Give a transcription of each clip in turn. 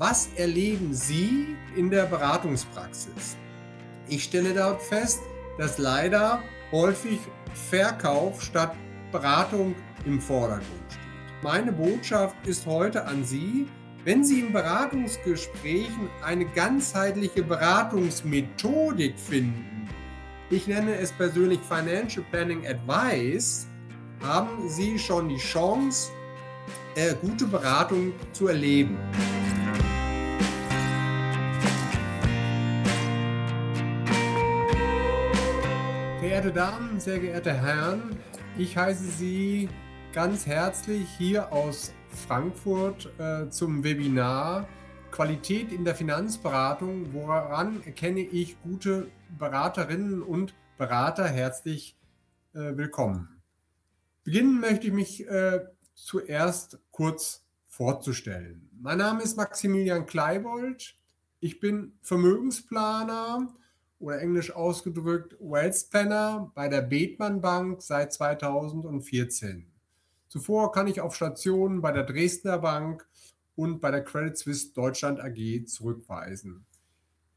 Was erleben Sie in der Beratungspraxis? Ich stelle dort fest, dass leider häufig Verkauf statt Beratung im Vordergrund steht. Meine Botschaft ist heute an Sie, wenn Sie in Beratungsgesprächen eine ganzheitliche Beratungsmethodik finden, ich nenne es persönlich Financial Planning Advice, haben Sie schon die Chance, äh, gute Beratung zu erleben. Verehrte Damen, sehr geehrte Herren, ich heiße Sie ganz herzlich hier aus Frankfurt äh, zum Webinar Qualität in der Finanzberatung. Woran erkenne ich gute Beraterinnen und Berater? Herzlich äh, willkommen. Beginnen möchte ich mich äh, zuerst kurz vorzustellen. Mein Name ist Maximilian Kleibold. Ich bin Vermögensplaner oder englisch ausgedrückt Wealth Planner bei der Bethmann Bank seit 2014. Zuvor kann ich auf Stationen bei der Dresdner Bank und bei der Credit Suisse Deutschland AG zurückweisen.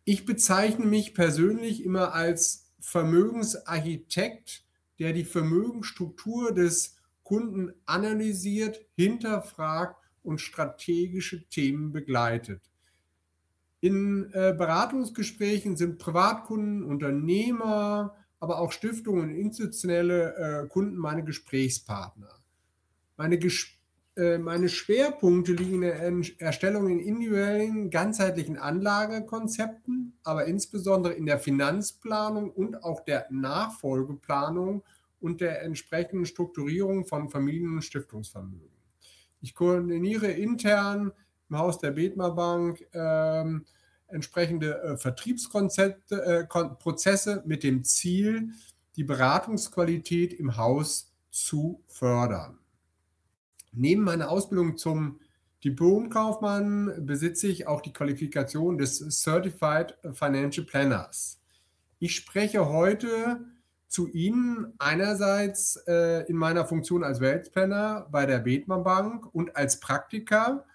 Ich bezeichne mich persönlich immer als Vermögensarchitekt, der die Vermögensstruktur des Kunden analysiert, hinterfragt und strategische Themen begleitet. In äh, Beratungsgesprächen sind Privatkunden, Unternehmer, aber auch Stiftungen und institutionelle äh, Kunden meine Gesprächspartner. Meine, Ges äh, meine Schwerpunkte liegen in der Erstellung in individuellen, ganzheitlichen Anlagekonzepten, aber insbesondere in der Finanzplanung und auch der Nachfolgeplanung und der entsprechenden Strukturierung von Familien- und Stiftungsvermögen. Ich koordiniere intern im Haus der Bethmer Bank ähm, entsprechende äh, Vertriebskonzepte, äh, Prozesse mit dem Ziel, die Beratungsqualität im Haus zu fördern. Neben meiner Ausbildung zum Diplomkaufmann besitze ich auch die Qualifikation des Certified Financial Planners. Ich spreche heute zu Ihnen einerseits äh, in meiner Funktion als Weltplanner bei der Bethmann Bank und als Praktiker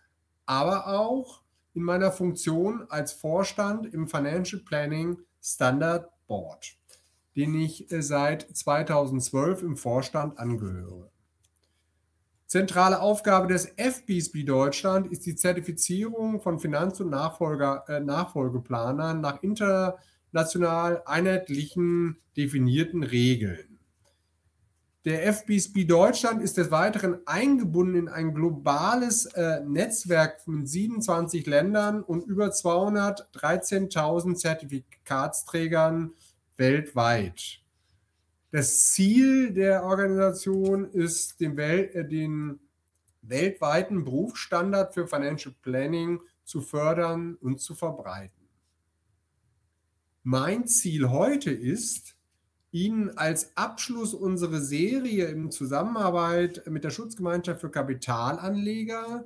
aber auch in meiner Funktion als Vorstand im Financial Planning Standard Board, den ich äh, seit 2012 im Vorstand angehöre. Zentrale Aufgabe des FBSB Deutschland ist die Zertifizierung von Finanz- und Nachfolger, äh, Nachfolgeplanern nach international einheitlichen definierten Regeln. Der FBSB Deutschland ist des Weiteren eingebunden in ein globales äh, Netzwerk von 27 Ländern und über 213.000 Zertifikatsträgern weltweit. Das Ziel der Organisation ist, den, Wel äh, den weltweiten Berufsstandard für Financial Planning zu fördern und zu verbreiten. Mein Ziel heute ist, Ihnen als Abschluss unsere Serie in Zusammenarbeit mit der Schutzgemeinschaft für Kapitalanleger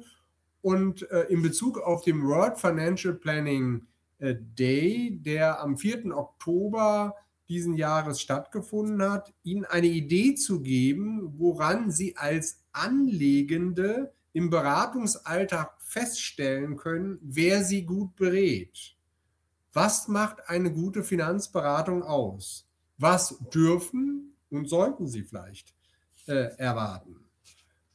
und äh, in Bezug auf den World Financial Planning äh, Day, der am 4. Oktober diesen Jahres stattgefunden hat, Ihnen eine Idee zu geben, woran Sie als Anlegende im Beratungsalltag feststellen können, wer Sie gut berät. Was macht eine gute Finanzberatung aus? Was dürfen und sollten Sie vielleicht äh, erwarten?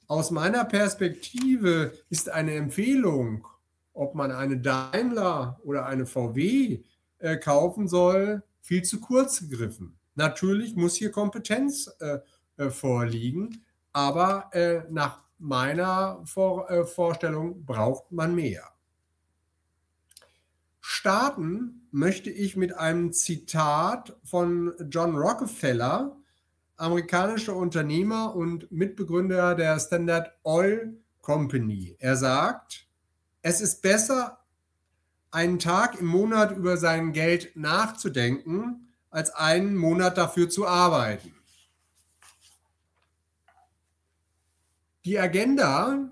Aus meiner Perspektive ist eine Empfehlung, ob man eine Daimler oder eine VW äh, kaufen soll, viel zu kurz gegriffen. Natürlich muss hier Kompetenz äh, äh vorliegen, aber äh, nach meiner Vor äh, Vorstellung braucht man mehr. Starten möchte ich mit einem Zitat von John Rockefeller, amerikanischer Unternehmer und Mitbegründer der Standard Oil Company. Er sagt, es ist besser, einen Tag im Monat über sein Geld nachzudenken, als einen Monat dafür zu arbeiten. Die Agenda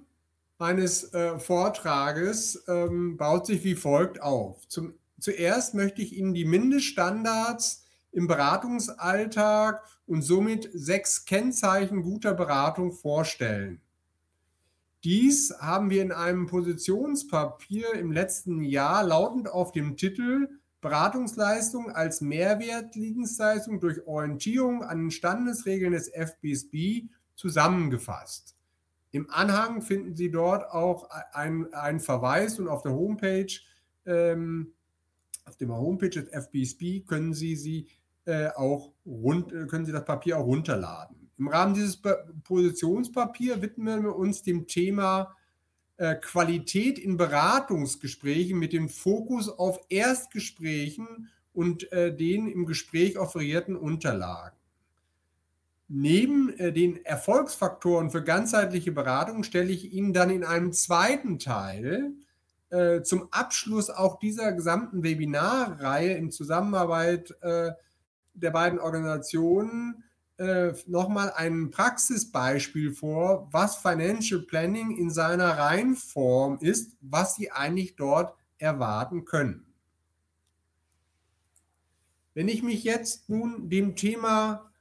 meines äh, Vortrages ähm, baut sich wie folgt auf. Zum, zuerst möchte ich Ihnen die Mindeststandards im Beratungsalltag und somit sechs Kennzeichen guter Beratung vorstellen. Dies haben wir in einem Positionspapier im letzten Jahr lautend auf dem Titel Beratungsleistung als Mehrwertdienstleistung durch Orientierung an den Standesregeln des FBSB zusammengefasst. Im Anhang finden Sie dort auch einen Verweis und auf der Homepage, ähm, auf der Homepage des FBSB können Sie, sie äh, auch rund, äh, können Sie das Papier auch runterladen. Im Rahmen dieses Positionspapiers widmen wir uns dem Thema äh, Qualität in Beratungsgesprächen mit dem Fokus auf Erstgesprächen und äh, den im Gespräch offerierten Unterlagen. Neben äh, den Erfolgsfaktoren für ganzheitliche Beratung stelle ich Ihnen dann in einem zweiten Teil äh, zum Abschluss auch dieser gesamten Webinarreihe in Zusammenarbeit äh, der beiden Organisationen äh, nochmal ein Praxisbeispiel vor, was Financial Planning in seiner Reinform ist, was Sie eigentlich dort erwarten können. Wenn ich mich jetzt nun dem Thema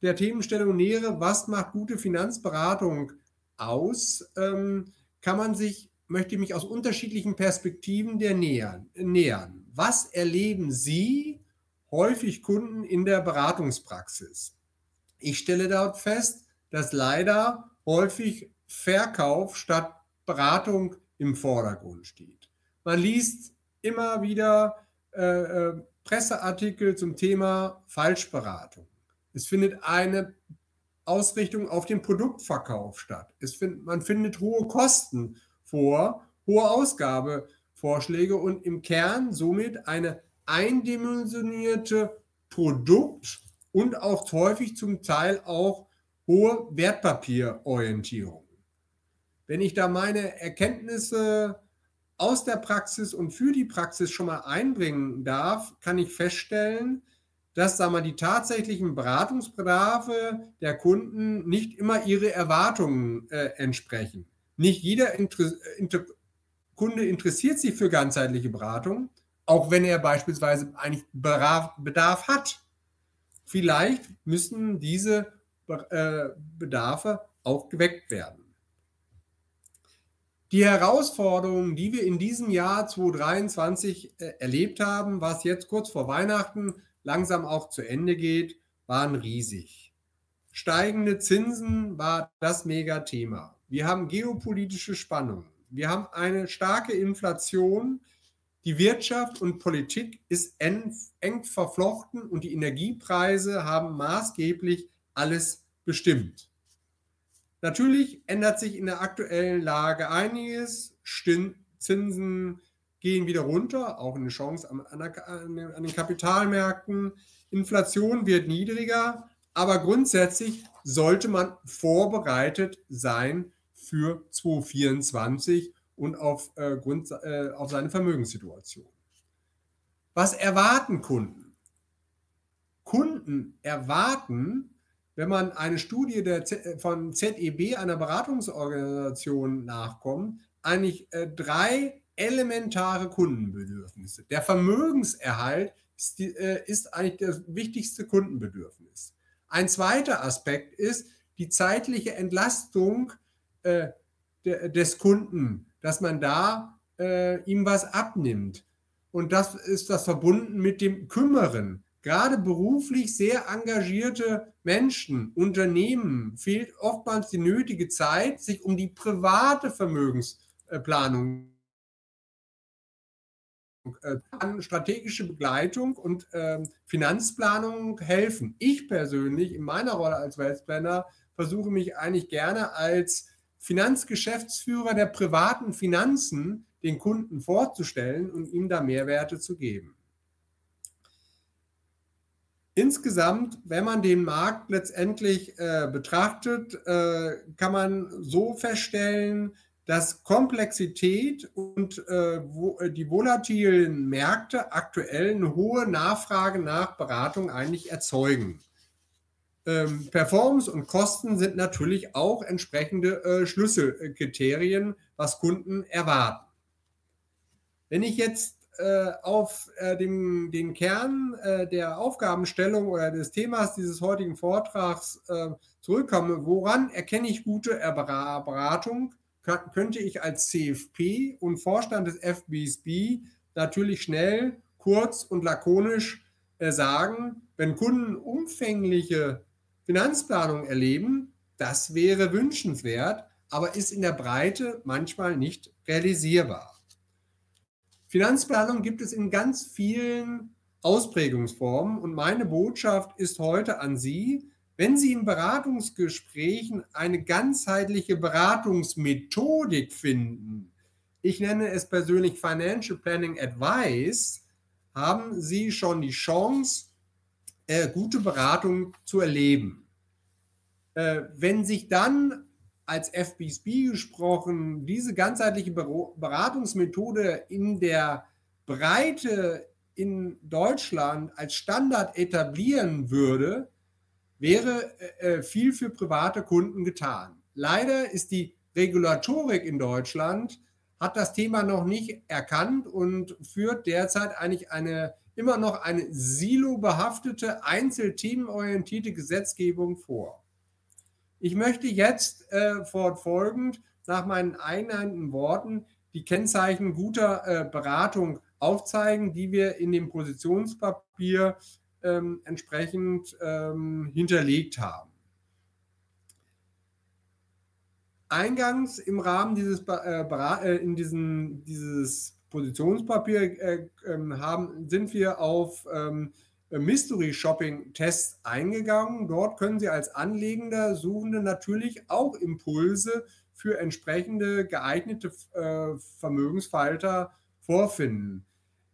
der Themenstellung nähere, was macht gute Finanzberatung aus, ähm, kann man sich, möchte ich mich aus unterschiedlichen Perspektiven der nähern, nähern. Was erleben Sie häufig Kunden in der Beratungspraxis? Ich stelle dort fest, dass leider häufig Verkauf statt Beratung im Vordergrund steht. Man liest immer wieder äh, äh, Presseartikel zum Thema Falschberatung. Es findet eine Ausrichtung auf den Produktverkauf statt. Es find, man findet hohe Kosten vor, hohe Ausgabevorschläge und im Kern somit eine eindimensionierte Produkt- und auch häufig zum Teil auch hohe Wertpapierorientierung. Wenn ich da meine Erkenntnisse aus der Praxis und für die Praxis schon mal einbringen darf, kann ich feststellen, dass sagen wir, die tatsächlichen Beratungsbedarfe der Kunden nicht immer ihre Erwartungen äh, entsprechen. Nicht jeder Inter Inter Kunde interessiert sich für ganzheitliche Beratung, auch wenn er beispielsweise eigentlich Bedarf hat. Vielleicht müssen diese äh, Bedarfe auch geweckt werden. Die Herausforderungen, die wir in diesem Jahr 2023 äh, erlebt haben, was jetzt kurz vor Weihnachten langsam auch zu Ende geht, waren riesig. Steigende Zinsen war das Megathema. Wir haben geopolitische Spannungen. Wir haben eine starke Inflation, die Wirtschaft und Politik ist eng, eng verflochten und die Energiepreise haben maßgeblich alles bestimmt. Natürlich ändert sich in der aktuellen Lage einiges. Zinsen gehen wieder runter, auch eine Chance an, an den Kapitalmärkten. Inflation wird niedriger, aber grundsätzlich sollte man vorbereitet sein für 2024 und auf, äh, Grund, äh, auf seine Vermögenssituation. Was erwarten Kunden? Kunden erwarten, wenn man eine Studie der Z von ZEB, einer Beratungsorganisation, nachkommt, eigentlich äh, drei elementare Kundenbedürfnisse. Der Vermögenserhalt ist, die, äh, ist eigentlich das wichtigste Kundenbedürfnis. Ein zweiter Aspekt ist die zeitliche Entlastung äh, de, des Kunden dass man da äh, ihm was abnimmt. Und das ist das verbunden mit dem Kümmern. Gerade beruflich sehr engagierte Menschen, Unternehmen fehlt oftmals die nötige Zeit, sich um die private Vermögensplanung äh, an strategische Begleitung und äh, Finanzplanung helfen. Ich persönlich in meiner Rolle als Wealthplanner versuche mich eigentlich gerne als Finanzgeschäftsführer der privaten Finanzen den Kunden vorzustellen und ihm da Mehrwerte zu geben. Insgesamt, wenn man den Markt letztendlich äh, betrachtet, äh, kann man so feststellen, dass Komplexität und äh, wo, äh, die volatilen Märkte aktuell eine hohe Nachfrage nach Beratung eigentlich erzeugen. Ähm, Performance und Kosten sind natürlich auch entsprechende äh, Schlüsselkriterien, was Kunden erwarten. Wenn ich jetzt äh, auf äh, dem, den Kern äh, der Aufgabenstellung oder des Themas dieses heutigen Vortrags äh, zurückkomme, woran erkenne ich gute Beratung? könnte ich als CFP und Vorstand des FBSB natürlich schnell, kurz und lakonisch äh, sagen, wenn Kunden umfängliche Finanzplanung erleben, das wäre wünschenswert, aber ist in der Breite manchmal nicht realisierbar. Finanzplanung gibt es in ganz vielen Ausprägungsformen und meine Botschaft ist heute an Sie, wenn Sie in Beratungsgesprächen eine ganzheitliche Beratungsmethodik finden, ich nenne es persönlich Financial Planning Advice, haben Sie schon die Chance, äh, gute Beratung zu erleben. Äh, wenn sich dann als FBSB gesprochen diese ganzheitliche Beratungsmethode in der Breite in Deutschland als Standard etablieren würde, wäre äh, äh, viel für private Kunden getan. Leider ist die Regulatorik in Deutschland, hat das Thema noch nicht erkannt und führt derzeit eigentlich eine immer noch eine silobehaftete, einzelthemenorientierte Gesetzgebung vor. Ich möchte jetzt äh, fortfolgend nach meinen einleitenden Worten die Kennzeichen guter äh, Beratung aufzeigen, die wir in dem Positionspapier ähm, entsprechend ähm, hinterlegt haben. Eingangs im Rahmen dieses, äh, äh, in diesen, dieses Positionspapier äh, ähm, haben, sind wir auf ähm, Mystery Shopping Tests eingegangen. Dort können Sie als Anlegender, Suchende natürlich auch Impulse für entsprechende geeignete äh, Vermögensfalter vorfinden.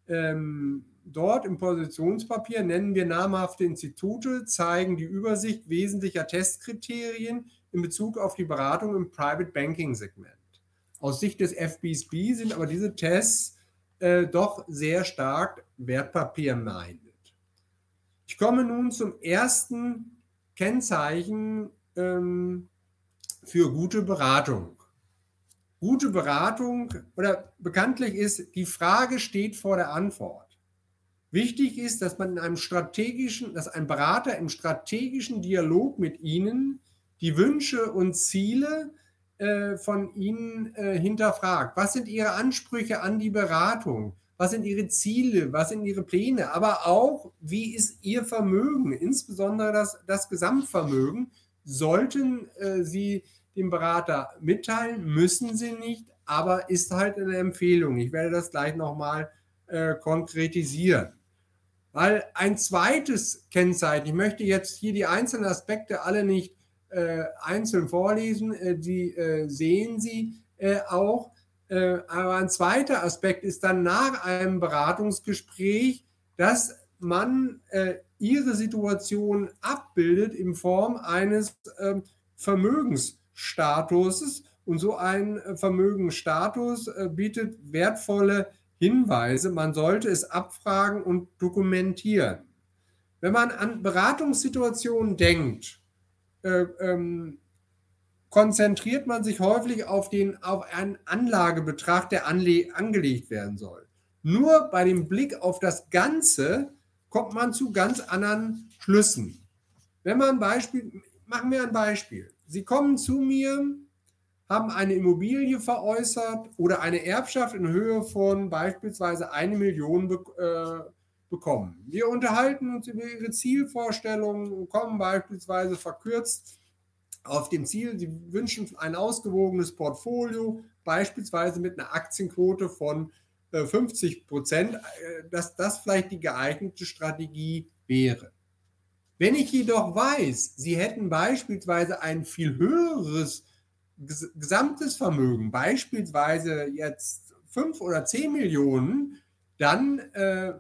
Ähm, dort im Positionspapier nennen wir namhafte Institute, zeigen die Übersicht wesentlicher Testkriterien in Bezug auf die Beratung im Private Banking Segment. Aus Sicht des FBSB sind aber diese Tests äh, doch sehr stark wertpapier-minded. Ich komme nun zum ersten Kennzeichen ähm, für gute Beratung. Gute Beratung oder bekanntlich ist, die Frage steht vor der Antwort. Wichtig ist, dass man in einem strategischen, dass ein Berater im strategischen Dialog mit Ihnen die Wünsche und Ziele äh, von Ihnen äh, hinterfragt. Was sind Ihre Ansprüche an die Beratung? Was sind Ihre Ziele? Was sind Ihre Pläne? Aber auch, wie ist Ihr Vermögen? Insbesondere das, das Gesamtvermögen. Sollten äh, Sie dem Berater mitteilen, müssen Sie nicht, aber ist halt eine Empfehlung. Ich werde das gleich nochmal äh, konkretisieren. Weil ein zweites Kennzeichen, ich möchte jetzt hier die einzelnen Aspekte alle nicht einzeln vorlesen, äh, die äh, sehen Sie äh, auch. Äh, aber ein zweiter Aspekt ist dann nach einem Beratungsgespräch, dass man äh, Ihre Situation abbildet in Form eines ähm, Vermögensstatuses. Und so ein Vermögensstatus bietet wertvolle Hinweise, man sollte es abfragen und dokumentieren. Wenn man an Beratungssituationen denkt, äh, ähm, konzentriert man sich häufig auf, den, auf einen Anlagebetrag, der anle angelegt werden soll. Nur bei dem Blick auf das Ganze kommt man zu ganz anderen Schlüssen. Wenn man Beispiel, machen wir ein Beispiel. Sie kommen zu mir haben eine Immobilie veräußert oder eine Erbschaft in Höhe von beispielsweise eine Million äh, bekommen. Wir unterhalten uns über ihre Zielvorstellungen und kommen beispielsweise verkürzt auf dem Ziel, sie wünschen ein ausgewogenes Portfolio, beispielsweise mit einer Aktienquote von äh, 50 Prozent, äh, dass das vielleicht die geeignete Strategie wäre. Wenn ich jedoch weiß, Sie hätten beispielsweise ein viel höheres gesamtes Vermögen, beispielsweise jetzt fünf oder zehn Millionen, dann äh, äh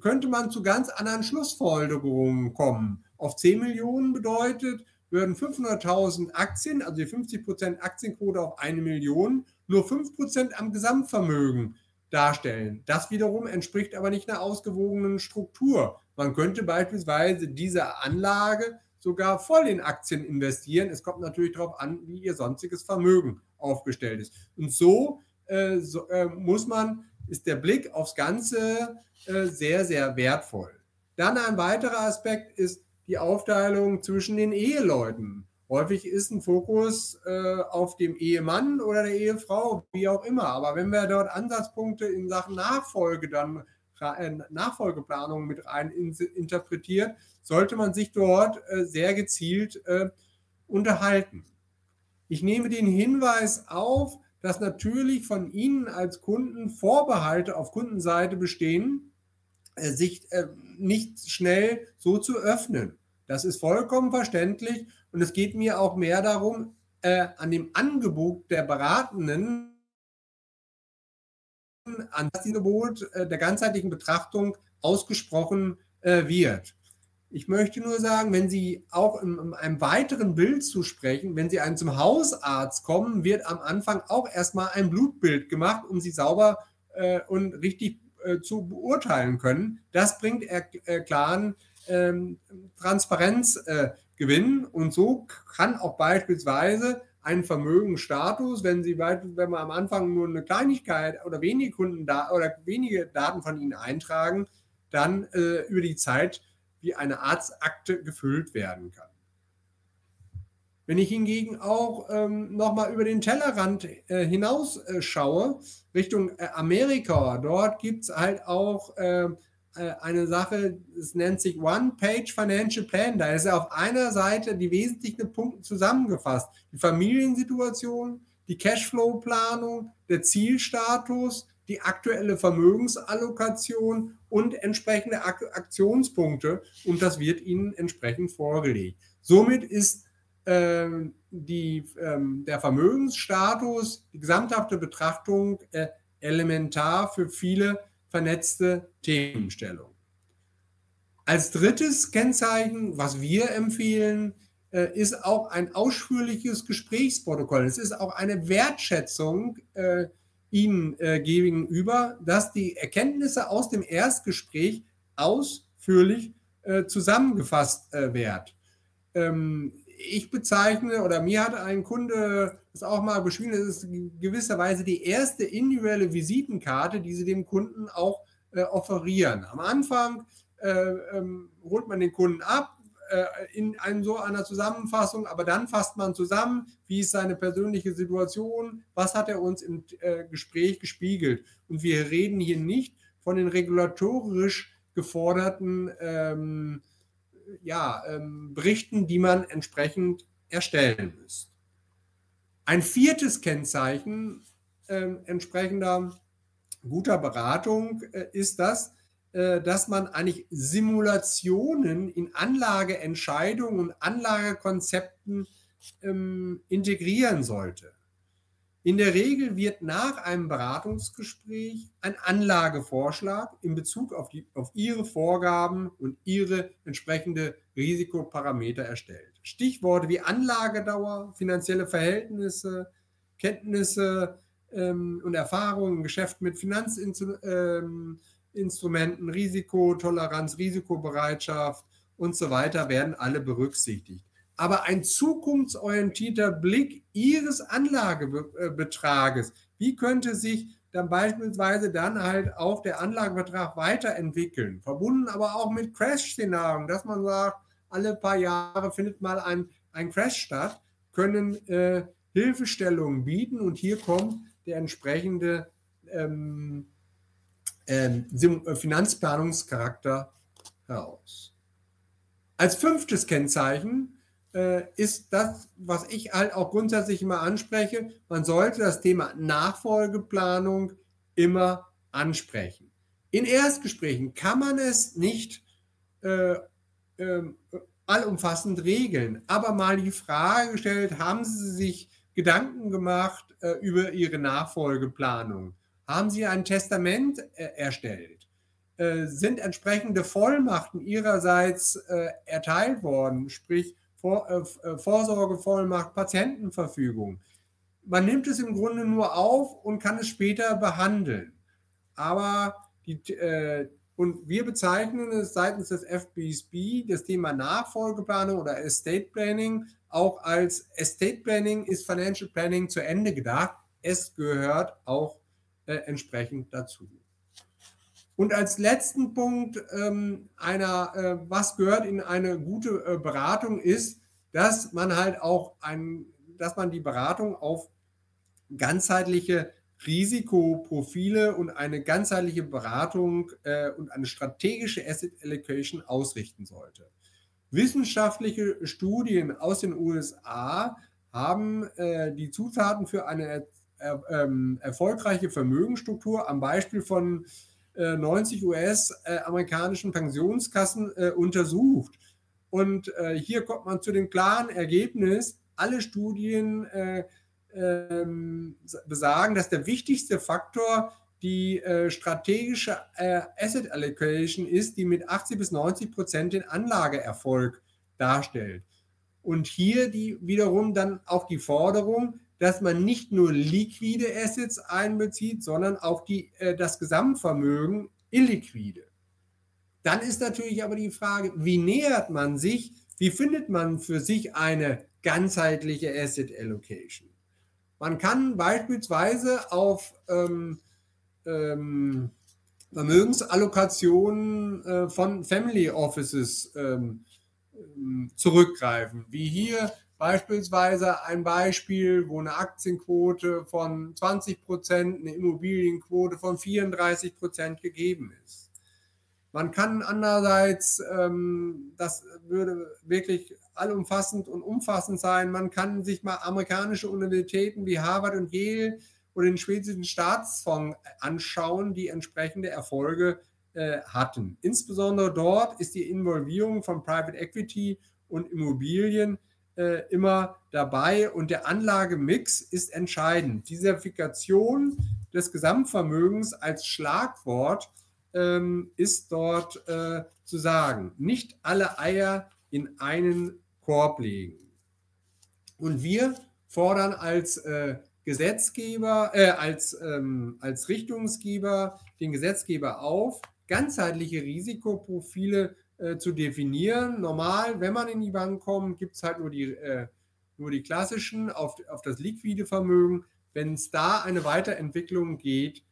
könnte man zu ganz anderen Schlussfolgerungen kommen. Auf 10 Millionen bedeutet, würden 500.000 Aktien, also die 50% Aktienquote auf eine Million, nur 5% am Gesamtvermögen darstellen. Das wiederum entspricht aber nicht einer ausgewogenen Struktur. Man könnte beispielsweise diese Anlage sogar voll in Aktien investieren. Es kommt natürlich darauf an, wie ihr sonstiges Vermögen aufgestellt ist. Und so, äh, so äh, muss man, ist der Blick aufs Ganze äh, sehr, sehr wertvoll. Dann ein weiterer Aspekt ist die Aufteilung zwischen den Eheleuten. Häufig ist ein Fokus äh, auf dem Ehemann oder der Ehefrau, wie auch immer. Aber wenn wir dort Ansatzpunkte in Sachen Nachfolge dann äh, Nachfolgeplanung mit rein in, interpretiert, sollte man sich dort äh, sehr gezielt äh, unterhalten. Ich nehme den Hinweis auf, dass natürlich von Ihnen als Kunden Vorbehalte auf Kundenseite bestehen, äh, sich äh, nicht schnell so zu öffnen. Das ist vollkommen verständlich und es geht mir auch mehr darum, äh, an dem Angebot der Beratenden, an das Angebot der ganzheitlichen Betrachtung ausgesprochen wird. Ich möchte nur sagen, wenn Sie auch in, in, einem weiteren Bild zu sprechen, wenn Sie einen zum Hausarzt kommen, wird am Anfang auch erstmal ein Blutbild gemacht, um Sie sauber äh, und richtig äh, zu beurteilen können. Das bringt äh, klaren ähm, Transparenzgewinn. und so kann auch beispielsweise ein Vermögensstatus, wenn Sie wenn wir am Anfang nur eine Kleinigkeit oder wenige Kunden da oder wenige Daten von Ihnen eintragen, dann äh, über die Zeit wie eine Arztakte gefüllt werden kann. Wenn ich hingegen auch ähm, nochmal über den Tellerrand äh, hinaus äh, schaue, Richtung äh, Amerika, dort gibt es halt auch äh, äh, eine Sache, es nennt sich One-Page Financial Plan. Da ist ja auf einer Seite die wesentlichen Punkte zusammengefasst. Die Familiensituation, die Cashflow-Planung, der Zielstatus, die aktuelle Vermögensallokation und entsprechende Aktionspunkte. Und das wird Ihnen entsprechend vorgelegt. Somit ist ähm, die, ähm, der Vermögensstatus, die gesamthafte Betrachtung äh, elementar für viele vernetzte Themenstellungen. Als drittes Kennzeichen, was wir empfehlen, äh, ist auch ein ausführliches Gesprächsprotokoll. Es ist auch eine Wertschätzung äh, Ihnen äh, gegenüber, dass die Erkenntnisse aus dem Erstgespräch ausführlich äh, zusammengefasst äh, werden. Ähm, ich bezeichne oder mir hat ein Kunde das auch mal beschrieben, das ist gewisserweise die erste individuelle Visitenkarte, die sie dem Kunden auch äh, offerieren. Am Anfang äh, ähm, holt man den Kunden ab in einem, so einer Zusammenfassung, aber dann fasst man zusammen, wie ist seine persönliche Situation, was hat er uns im äh, Gespräch gespiegelt. Und wir reden hier nicht von den regulatorisch geforderten ähm, ja, ähm, Berichten, die man entsprechend erstellen müsste. Ein viertes Kennzeichen äh, entsprechender guter Beratung äh, ist das, äh, dass man eigentlich Simulationen in Anlageentscheidungen und Anlagekonzepten ähm, integrieren sollte. In der Regel wird nach einem Beratungsgespräch ein Anlagevorschlag in Bezug auf, die, auf Ihre Vorgaben und Ihre entsprechende Risikoparameter erstellt. Stichworte wie Anlagedauer, finanzielle Verhältnisse, Kenntnisse ähm, und Erfahrungen im Geschäft mit Finanzinstrumenten, ähm, Risikotoleranz, Risikobereitschaft und so weiter werden alle berücksichtigt aber ein zukunftsorientierter Blick Ihres Anlagebetrages. Wie könnte sich dann beispielsweise dann halt auch der Anlagebetrag weiterentwickeln? Verbunden aber auch mit Crash-Szenarien, dass man sagt, alle paar Jahre findet mal ein, ein Crash statt, können äh, Hilfestellungen bieten und hier kommt der entsprechende ähm, ähm, Finanzplanungscharakter heraus. Als fünftes Kennzeichen äh, ist das, was ich halt auch grundsätzlich immer anspreche. Man sollte das Thema Nachfolgeplanung immer ansprechen. In Erstgesprächen kann man es nicht äh, äh, allumfassend regeln, aber mal die Frage gestellt, haben Sie sich Gedanken gemacht äh, über Ihre Nachfolgeplanung? Haben Sie ein Testament äh, erstellt? Äh, sind entsprechende Vollmachten Ihrerseits erteilt worden? Sprich, vor, äh, äh, Vorsorgevollmacht, Patientenverfügung. Man nimmt es im Grunde nur auf und kann es später behandeln. Aber die, äh, und wir bezeichnen es seitens des FBSB, das Thema Nachfolgeplanung oder Estate Planning, auch als Estate Planning ist Financial Planning zu Ende gedacht. Es gehört auch äh, entsprechend dazu. Und als letzten Punkt ähm, einer, äh, was gehört in eine gute äh, Beratung ist, dass man halt auch ein, dass man die Beratung auf ganzheitliche Risikoprofile und eine ganzheitliche Beratung äh, und eine strategische Asset Allocation ausrichten sollte. Wissenschaftliche Studien aus den USA haben äh, die Zutaten für eine er, ähm, erfolgreiche Vermögensstruktur am Beispiel von äh, 90 US-amerikanischen Pensionskassen äh, untersucht. Und äh, hier kommt man zu dem klaren Ergebnis, alle Studien äh, ähm, besagen, dass der wichtigste Faktor die äh, strategische äh, Asset Allocation ist, die mit 80 bis 90 Prozent den Anlageerfolg darstellt. Und hier die wiederum dann auch die Forderung, dass man nicht nur liquide Assets einbezieht, sondern auch die, äh, das Gesamtvermögen illiquide. Dann ist natürlich aber die Frage, wie nähert man sich, wie findet man für sich eine ganzheitliche Asset Allocation? Man kann beispielsweise auf ähm, ähm, Vermögensallokationen äh, von Family Offices ähm, ähm, zurückgreifen. Wie hier beispielsweise ein Beispiel, wo eine Aktienquote von 20 Prozent, eine Immobilienquote von 34 Prozent gegeben ist. Man kann andererseits, ähm, das würde wirklich allumfassend und umfassend sein, man kann sich mal amerikanische Universitäten wie Harvard und Yale oder den schwedischen Staatsfonds anschauen, die entsprechende Erfolge äh, hatten. Insbesondere dort ist die Involvierung von Private Equity und Immobilien äh, immer dabei und der Anlagemix ist entscheidend. Diversifikation des Gesamtvermögens als Schlagwort ähm, ist dort äh, zu sagen. Nicht alle Eier in einen Korb legen. Und wir fordern als äh, Gesetzgeber, äh, als, ähm, als Richtungsgeber den Gesetzgeber auf, ganzheitliche Risikoprofile äh, zu definieren. Normal, wenn man in die Bank kommt, gibt es halt nur die, äh, nur die klassischen auf, auf das liquide Vermögen. Wenn es da eine Weiterentwicklung geht,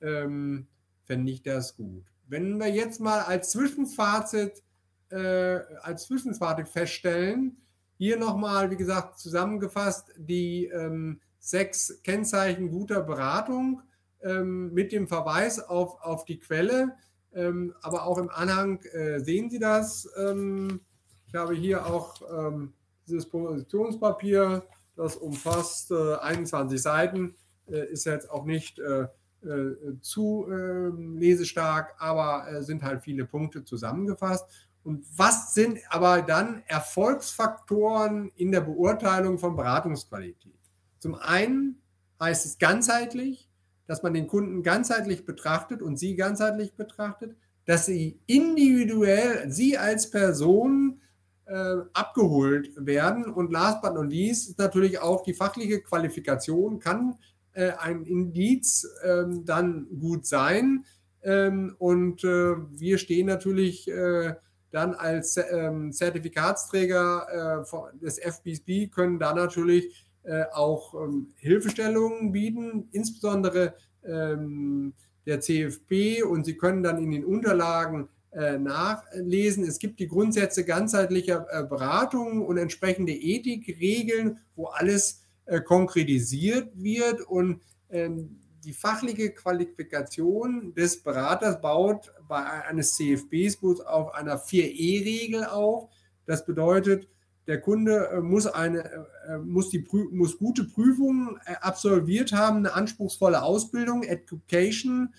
ähm, fände ich das gut. Wenn wir jetzt mal als Zwischenfazit, äh, als Zwischenfazit feststellen, hier nochmal, wie gesagt, zusammengefasst die ähm, sechs Kennzeichen guter Beratung ähm, mit dem Verweis auf, auf die Quelle. Ähm, aber auch im Anhang äh, sehen Sie das. Ähm, ich habe hier auch ähm, dieses Positionspapier, das umfasst äh, 21 Seiten, äh, ist jetzt auch nicht äh, äh, zu ähm, lesestark, aber äh, sind halt viele Punkte zusammengefasst. Und was sind aber dann Erfolgsfaktoren in der Beurteilung von Beratungsqualität? Zum einen heißt es ganzheitlich, dass man den Kunden ganzheitlich betrachtet und sie ganzheitlich betrachtet, dass sie individuell, sie als Person äh, abgeholt werden. Und last but not least natürlich auch die fachliche Qualifikation, kann äh, ein Indiz äh, dann gut sein. Ähm, und äh, wir stehen natürlich äh, dann als ähm, Zertifikatsträger äh, des FBSB, können da natürlich auch ähm, Hilfestellungen bieten, insbesondere ähm, der CFP und Sie können dann in den Unterlagen äh, nachlesen. Es gibt die Grundsätze ganzheitlicher äh, Beratung und entsprechende Ethikregeln, wo alles äh, konkretisiert wird und ähm, die fachliche Qualifikation des Beraters baut bei eines CFBs auf einer 4E-Regel auf. Das bedeutet, der Kunde äh, muss, eine, äh, muss, die, muss gute Prüfungen äh, absolviert haben, eine anspruchsvolle Ausbildung, Education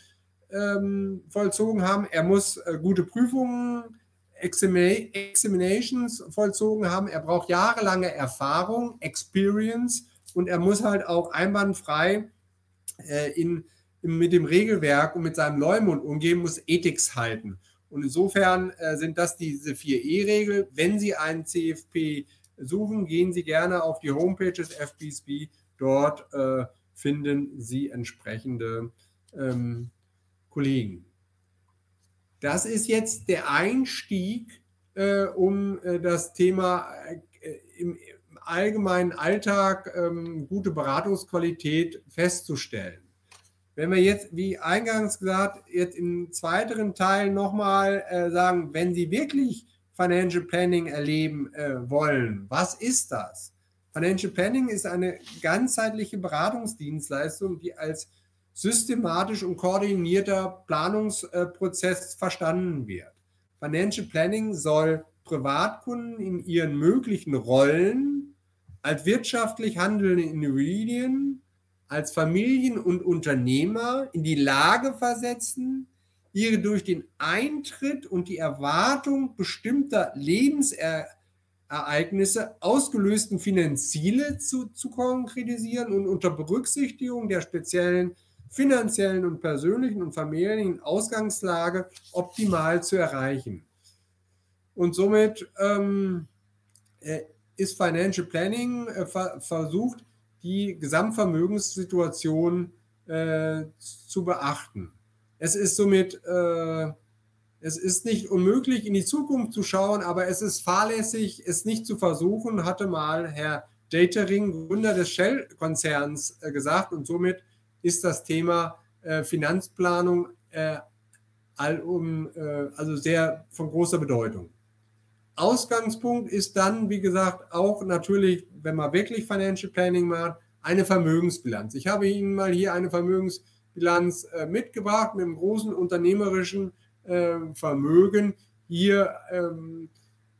ähm, vollzogen haben. Er muss gute Prüfungen, Examinations vollzogen haben. Er braucht jahrelange Erfahrung, Experience und er muss halt auch einwandfrei äh, in, in, mit dem Regelwerk und mit seinem Leumund umgehen, muss Ethics halten. Und insofern äh, sind das diese 4E-Regel. Wenn Sie einen CFP suchen, gehen Sie gerne auf die Homepage des FBSB. Dort äh, finden Sie entsprechende ähm, Kollegen. Das ist jetzt der Einstieg, äh, um äh, das Thema äh, im, im, allgemeinen Alltag ähm, gute Beratungsqualität festzustellen. Wenn wir jetzt, wie eingangs gesagt, jetzt im zweiten Teil nochmal äh, sagen, wenn Sie wirklich Financial Planning erleben äh, wollen. Was ist das? Financial Planning ist eine ganzheitliche Beratungsdienstleistung, die als systematisch und koordinierter Planungsprozess verstanden wird. Financial Planning soll Privatkunden in ihren möglichen Rollen als wirtschaftlich handelnde Individuen, als Familien und Unternehmer in die Lage versetzen, ihre durch den Eintritt und die Erwartung bestimmter Lebensereignisse ausgelösten Finanzziele zu, zu konkretisieren und unter Berücksichtigung der speziellen finanziellen und persönlichen und familiären Ausgangslage optimal zu erreichen. Und somit ähm, äh, ist Financial Planning äh, ver versucht, die Gesamtvermögenssituation äh, zu beachten. Es ist somit, äh, es ist nicht unmöglich, in die Zukunft zu schauen, aber es ist fahrlässig, es nicht zu versuchen, hatte mal Herr Datering, Gründer des Shell-Konzerns, äh, gesagt. Und somit ist das Thema äh, Finanzplanung äh, allum, äh, also sehr von großer Bedeutung. Ausgangspunkt ist dann, wie gesagt, auch natürlich, wenn man wirklich Financial Planning macht, eine Vermögensbilanz. Ich habe Ihnen mal hier eine Vermögensbilanz äh, mitgebracht mit einem großen unternehmerischen äh, Vermögen. Hier ähm,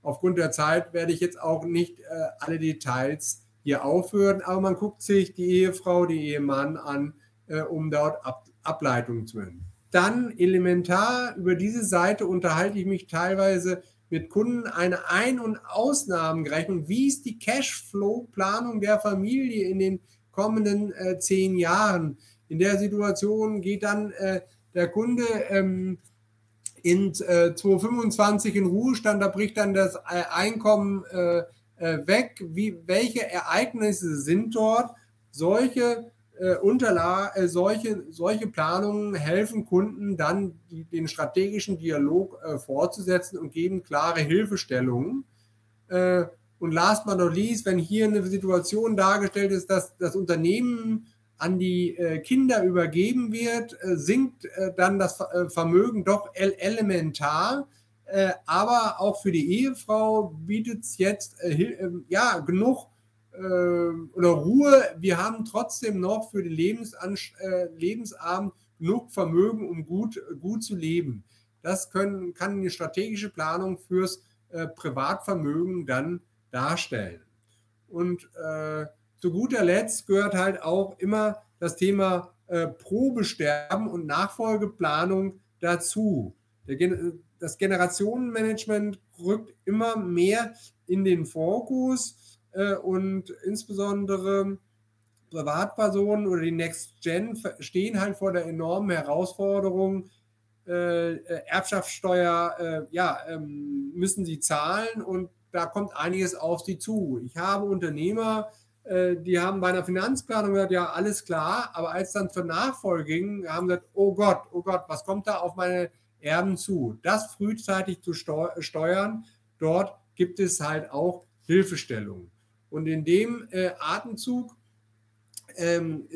aufgrund der Zeit werde ich jetzt auch nicht äh, alle Details hier aufhören, aber man guckt sich die Ehefrau, die Ehemann an, äh, um dort Ab Ableitungen zu machen. Dann elementar über diese Seite unterhalte ich mich teilweise mit Kunden eine Ein- und Ausnahmenrechnung. Wie ist die Cashflow-Planung der Familie in den kommenden äh, zehn Jahren? In der Situation geht dann äh, der Kunde ähm, in äh, 2025 in Ruhestand, da bricht dann das äh, Einkommen äh, äh, weg. Wie, welche Ereignisse sind dort? Solche äh, Unterla äh, solche, solche Planungen helfen Kunden dann, die, den strategischen Dialog äh, fortzusetzen und geben klare Hilfestellungen. Äh, und last but not least, wenn hier eine Situation dargestellt ist, dass das Unternehmen an die äh, Kinder übergeben wird, äh, sinkt dann das Vermögen doch elementar. aber auch für die Ehefrau bietet es jetzt ja, genug äh, oder Ruhe, wir haben trotzdem noch für den Lebensan äh, Lebensabend genug Vermögen, um gut, gut zu leben. Das können, kann eine strategische Planung fürs äh, Privatvermögen dann darstellen. Und äh, zu guter Letzt gehört halt auch immer das Thema äh, Probesterben und Nachfolgeplanung dazu. Der, das Generationenmanagement rückt immer mehr in den Fokus äh, und insbesondere Privatpersonen oder die Next Gen stehen halt vor der enormen Herausforderung, äh, äh, Erbschaftssteuer, äh, ja, ähm, müssen sie zahlen und da kommt einiges auf sie zu. Ich habe Unternehmer, äh, die haben bei einer Finanzplanung gesagt, ja, alles klar, aber als dann zur Nachfolge ging, haben sie gesagt, oh Gott, oh Gott, was kommt da auf meine Erben zu? Das frühzeitig zu steuern, dort gibt es halt auch Hilfestellungen. Und in dem äh, Atemzug ähm,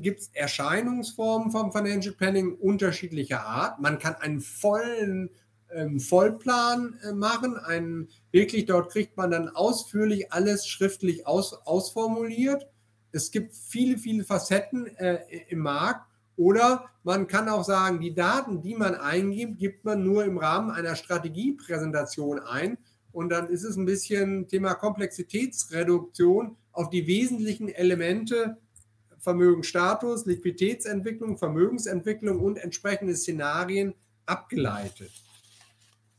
gibt es Erscheinungsformen vom Financial Planning unterschiedlicher Art. Man kann einen vollen ähm, Vollplan äh, machen, einen, wirklich dort kriegt man dann ausführlich alles schriftlich aus, ausformuliert. Es gibt viele, viele Facetten äh, im Markt. Oder man kann auch sagen, die Daten, die man eingibt, gibt man nur im Rahmen einer Strategiepräsentation ein und dann ist es ein bisschen Thema Komplexitätsreduktion auf die wesentlichen Elemente Vermögensstatus, Liquiditätsentwicklung, Vermögensentwicklung und entsprechende Szenarien abgeleitet.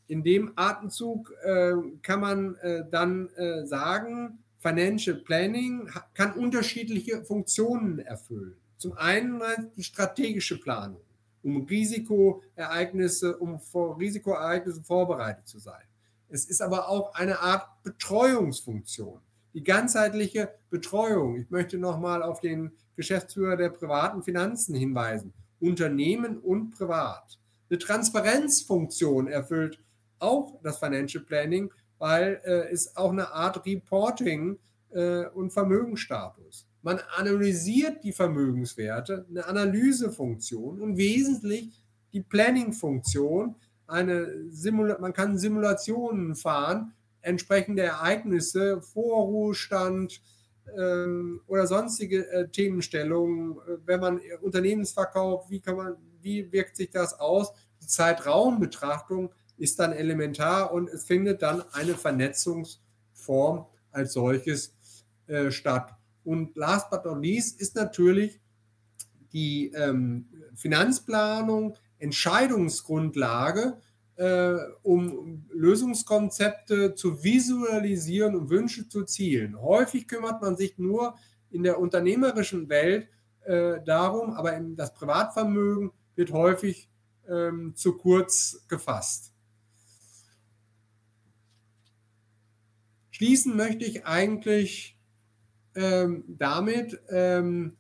In dem Atemzug äh, kann man äh, dann äh, sagen, Financial Planning kann unterschiedliche Funktionen erfüllen. Zum einen die strategische Planung, um Risikoereignisse, um vor Risikoereignisse vorbereitet zu sein. Es ist aber auch eine Art Betreuungsfunktion. Die ganzheitliche Betreuung. Ich möchte nochmal auf den Geschäftsführer der privaten Finanzen hinweisen. Unternehmen und privat. Eine Transparenzfunktion erfüllt auch das Financial Planning, weil äh, es auch eine Art Reporting äh, und Vermögensstatus. Man analysiert die Vermögenswerte, eine Analysefunktion und wesentlich die Planning-Funktion, eine Simula man kann Simulationen fahren, entsprechende Ereignisse, Vorruhestand ähm, oder sonstige äh, Themenstellungen, wenn man Unternehmensverkauf, wie kann man, wie wirkt sich das aus? Die Zeitraumbetrachtung ist dann elementar und es findet dann eine Vernetzungsform als solches äh, statt. Und last but not least ist natürlich die ähm, Finanzplanung Entscheidungsgrundlage, äh, um Lösungskonzepte zu visualisieren und Wünsche zu zielen. Häufig kümmert man sich nur in der unternehmerischen Welt äh, darum, aber das Privatvermögen wird häufig ähm, zu kurz gefasst. Schließen möchte ich eigentlich ähm, damit ähm,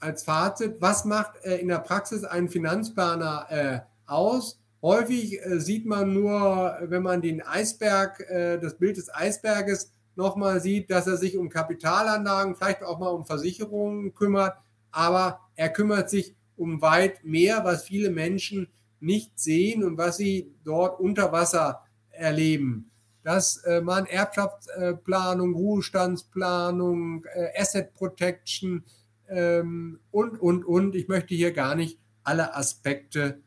als Fazit, was macht äh, in der Praxis ein Finanzplaner äh, aus? Häufig äh, sieht man nur, wenn man den Eisberg, äh, das Bild des Eisberges nochmal sieht, dass er sich um Kapitalanlagen, vielleicht auch mal um Versicherungen kümmert, aber er kümmert sich um weit mehr, was viele Menschen nicht sehen und was sie dort unter Wasser erleben dass äh, man Erbschaftsplanung, Ruhestandsplanung, äh, Asset Protection ähm, und, und, und, ich möchte hier gar nicht alle Aspekte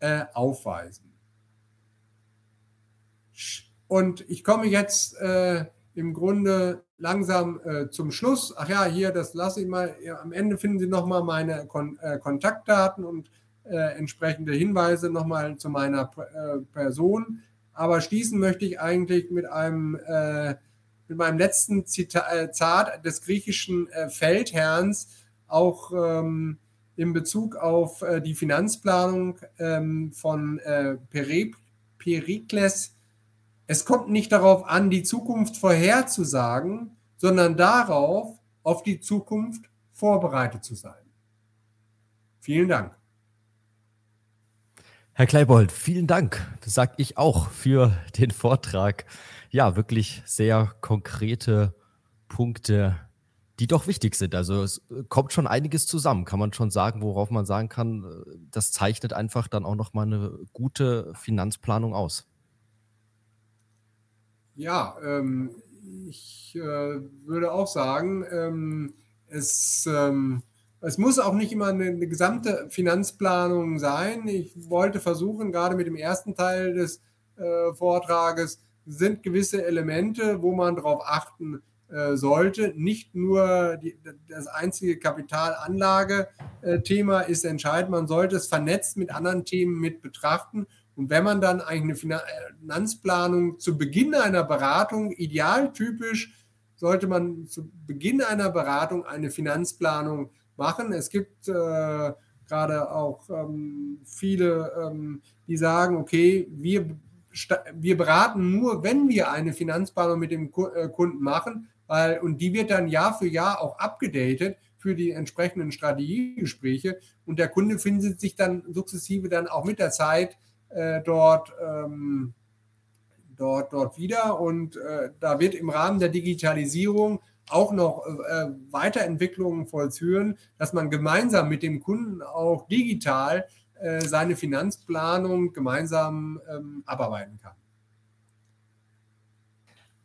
äh, aufweisen. Und ich komme jetzt äh, im Grunde langsam äh, zum Schluss. Ach ja, hier, das lasse ich mal. Am Ende finden Sie nochmal meine Kon äh, Kontaktdaten und äh, entsprechende Hinweise nochmal zu meiner äh, Person. Aber schließen möchte ich eigentlich mit einem mit meinem letzten Zitat äh, des griechischen äh, Feldherrns, auch ähm, in Bezug auf äh, die Finanzplanung ähm, von äh, Perikles. Es kommt nicht darauf an, die Zukunft vorherzusagen, sondern darauf, auf die Zukunft vorbereitet zu sein. Vielen Dank. Herr Kleibold, vielen Dank. Das sage ich auch für den Vortrag. Ja, wirklich sehr konkrete Punkte, die doch wichtig sind. Also es kommt schon einiges zusammen, kann man schon sagen, worauf man sagen kann, das zeichnet einfach dann auch nochmal eine gute Finanzplanung aus. Ja, ähm, ich äh, würde auch sagen, ähm, es ähm, es muss auch nicht immer eine, eine, gesamte Finanzplanung sein. Ich wollte versuchen, gerade mit dem ersten Teil des äh, Vortrages sind gewisse Elemente, wo man darauf achten äh, sollte. Nicht nur die, das einzige Kapitalanlage-Thema ist entscheidend, man sollte es vernetzt mit anderen Themen mit betrachten. Und wenn man dann eigentlich eine Finanzplanung zu Beginn einer Beratung, idealtypisch, sollte man zu Beginn einer Beratung eine Finanzplanung machen. Es gibt äh, gerade auch ähm, viele, ähm, die sagen, okay, wir, wir beraten nur, wenn wir eine Finanzplanung mit dem äh, Kunden machen, weil, und die wird dann Jahr für Jahr auch abgedatet für die entsprechenden Strategiegespräche. Und der Kunde findet sich dann sukzessive dann auch mit der Zeit äh, dort, ähm, dort, dort wieder. Und äh, da wird im Rahmen der Digitalisierung auch noch äh, Weiterentwicklungen vollführen, dass man gemeinsam mit dem Kunden auch digital äh, seine Finanzplanung gemeinsam ähm, abarbeiten kann.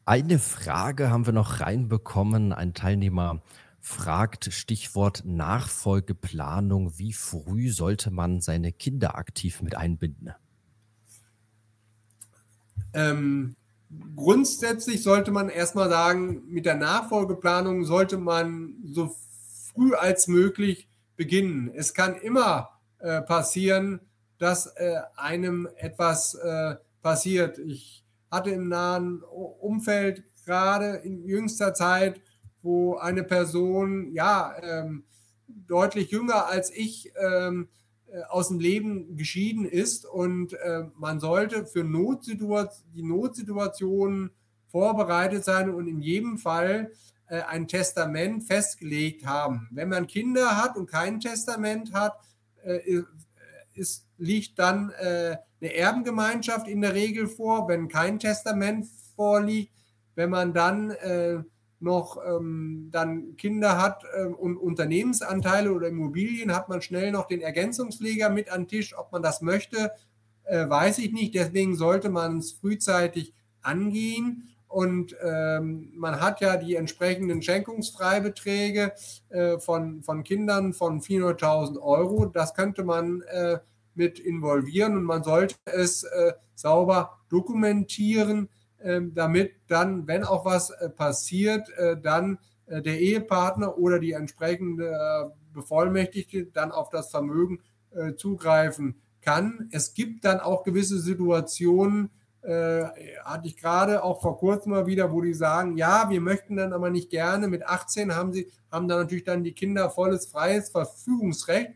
Eine Frage haben wir noch reinbekommen. Ein Teilnehmer fragt, Stichwort Nachfolgeplanung, wie früh sollte man seine Kinder aktiv mit einbinden? Ähm, grundsätzlich sollte man erstmal sagen, mit der Nachfolgeplanung sollte man so früh als möglich beginnen. Es kann immer äh, passieren, dass äh, einem etwas äh, passiert. Ich hatte im nahen Umfeld gerade in jüngster Zeit, wo eine Person ja ähm, deutlich jünger als ich ähm, äh, aus dem Leben geschieden ist und äh, man sollte für Notsituation, die Notsituationen vorbereitet sein und in jedem Fall äh, ein Testament festgelegt haben. Wenn man Kinder hat und kein Testament hat, ist, liegt dann äh, eine Erbengemeinschaft in der Regel vor. Wenn kein Testament vorliegt, wenn man dann äh, noch ähm, dann Kinder hat ähm, und Unternehmensanteile oder Immobilien, hat man schnell noch den Ergänzungspfleger mit an Tisch, ob man das möchte. äh, weiß ich nicht. Deswegen sollte man es frühzeitig angehen. Und ähm, man hat ja die entsprechenden Schenkungsfreibeträge äh, von, von Kindern von 400.000 Euro. Das könnte man äh, mit involvieren und man sollte es äh, sauber dokumentieren, ähm, damit dann, wenn auch was äh, passiert, äh, dann äh, der Ehepartner oder die entsprechende Bevollmächtigte dann auf das Vermögen zugreifen kann. Es gibt dann auch gewisse Situationen, hatte ich gerade auch vor kurzem mal wieder, wo die sagen, ja, wir möchten dann aber nicht gerne. Mit 18 haben sie, haben dann natürlich dann die Kinder volles freies Verfügungsrecht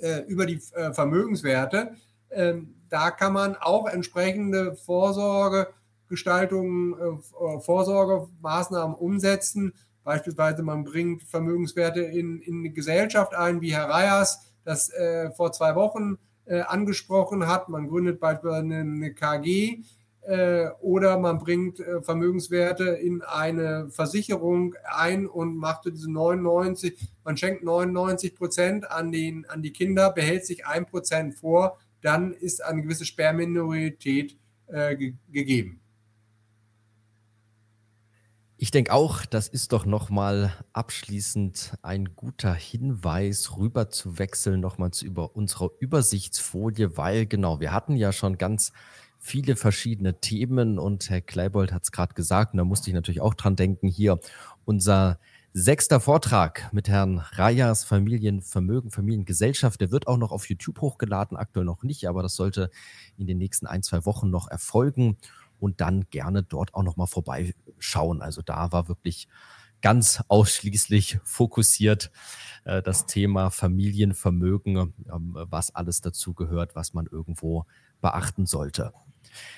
äh, über die äh, Vermögenswerte. Ähm, da kann man auch entsprechende Vorsorgegestaltungen, äh, Vorsorgemaßnahmen umsetzen. Beispielsweise man bringt Vermögenswerte in, in eine Gesellschaft ein, wie Herr Reyers das äh, vor zwei Wochen äh, angesprochen hat. Man gründet beispielsweise eine KG äh, oder man bringt äh, Vermögenswerte in eine Versicherung ein und macht diese 99, man schenkt 99 Prozent an, an die Kinder, behält sich ein Prozent vor, dann ist eine gewisse Sperrminorität äh, gegeben. Ich denke auch, das ist doch nochmal abschließend ein guter Hinweis, rüber zu wechseln, nochmal zu über unserer Übersichtsfolie, weil genau, wir hatten ja schon ganz viele verschiedene Themen und Herr Kleibold hat es gerade gesagt, und da musste ich natürlich auch dran denken, hier unser sechster Vortrag mit Herrn Reyers Familienvermögen, Familiengesellschaft, der wird auch noch auf YouTube hochgeladen, aktuell noch nicht, aber das sollte in den nächsten ein, zwei Wochen noch erfolgen und dann gerne dort auch nochmal vorbeischauen. Also da war wirklich ganz ausschließlich fokussiert äh, das Thema Familienvermögen, ähm, was alles dazu gehört, was man irgendwo beachten sollte.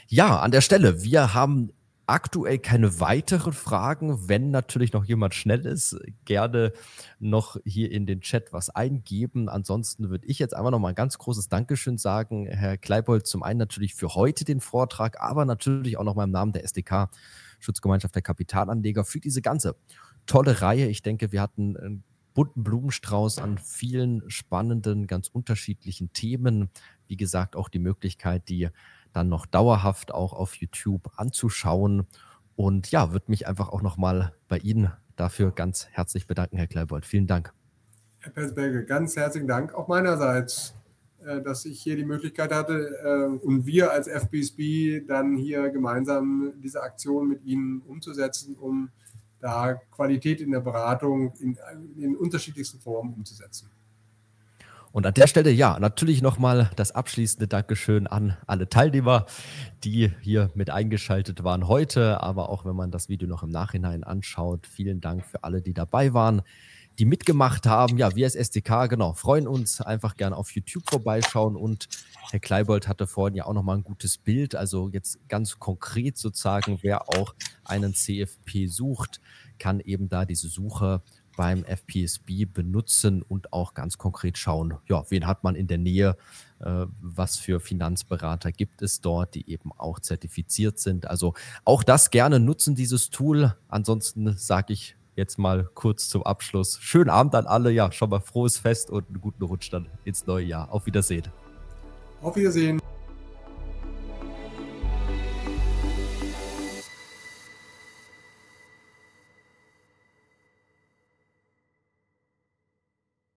Ja, an der Stelle, wir haben aktuell keine weiteren Fragen. Wenn natürlich noch jemand schnell ist, gerne noch hier in den Chat was eingeben. Ansonsten würde ich jetzt einfach noch mal ein ganz großes Dankeschön sagen, Herr Kleibold, zum einen natürlich für heute den Vortrag, aber natürlich auch noch mal im Namen der SDK, Schutzgemeinschaft der Kapitalanleger, für diese ganze tolle Reihe. Ich denke, wir hatten einen bunten Blumenstrauß an vielen spannenden, ganz unterschiedlichen Themen. Wie gesagt, auch die Möglichkeit, die dann noch dauerhaft auch auf YouTube anzuschauen. Und ja, würde mich einfach auch nochmal bei Ihnen dafür ganz herzlich bedanken, Herr Kleibold. Vielen Dank. Herr Persberge, ganz herzlichen Dank auch meinerseits, äh, dass ich hier die Möglichkeit hatte äh, und wir als FBSB dann hier gemeinsam diese Aktion mit Ihnen umzusetzen, um da Qualität in der Beratung in, in unterschiedlichsten Formen umzusetzen. Und an der Stelle, ja, natürlich nochmal das abschließende Dankeschön an alle Teilnehmer, die hier mit eingeschaltet waren heute, aber auch wenn man das Video noch im Nachhinein anschaut. Vielen Dank für alle, die dabei waren, die mitgemacht haben. Ja, wir als SDK, genau, freuen uns. Einfach gerne auf YouTube vorbeischauen und Herr Kleibold hatte vorhin ja auch nochmal ein gutes Bild. Also jetzt ganz konkret sozusagen, wer auch einen CFP sucht, kann eben da diese Suche beim FPSB benutzen und auch ganz konkret schauen, ja, wen hat man in der Nähe, äh, was für Finanzberater gibt es dort, die eben auch zertifiziert sind. Also auch das gerne nutzen, dieses Tool. Ansonsten sage ich jetzt mal kurz zum Abschluss. Schönen Abend an alle, ja, schon mal frohes Fest und einen guten Rutsch dann ins neue Jahr. Auf Wiedersehen. Auf Wiedersehen.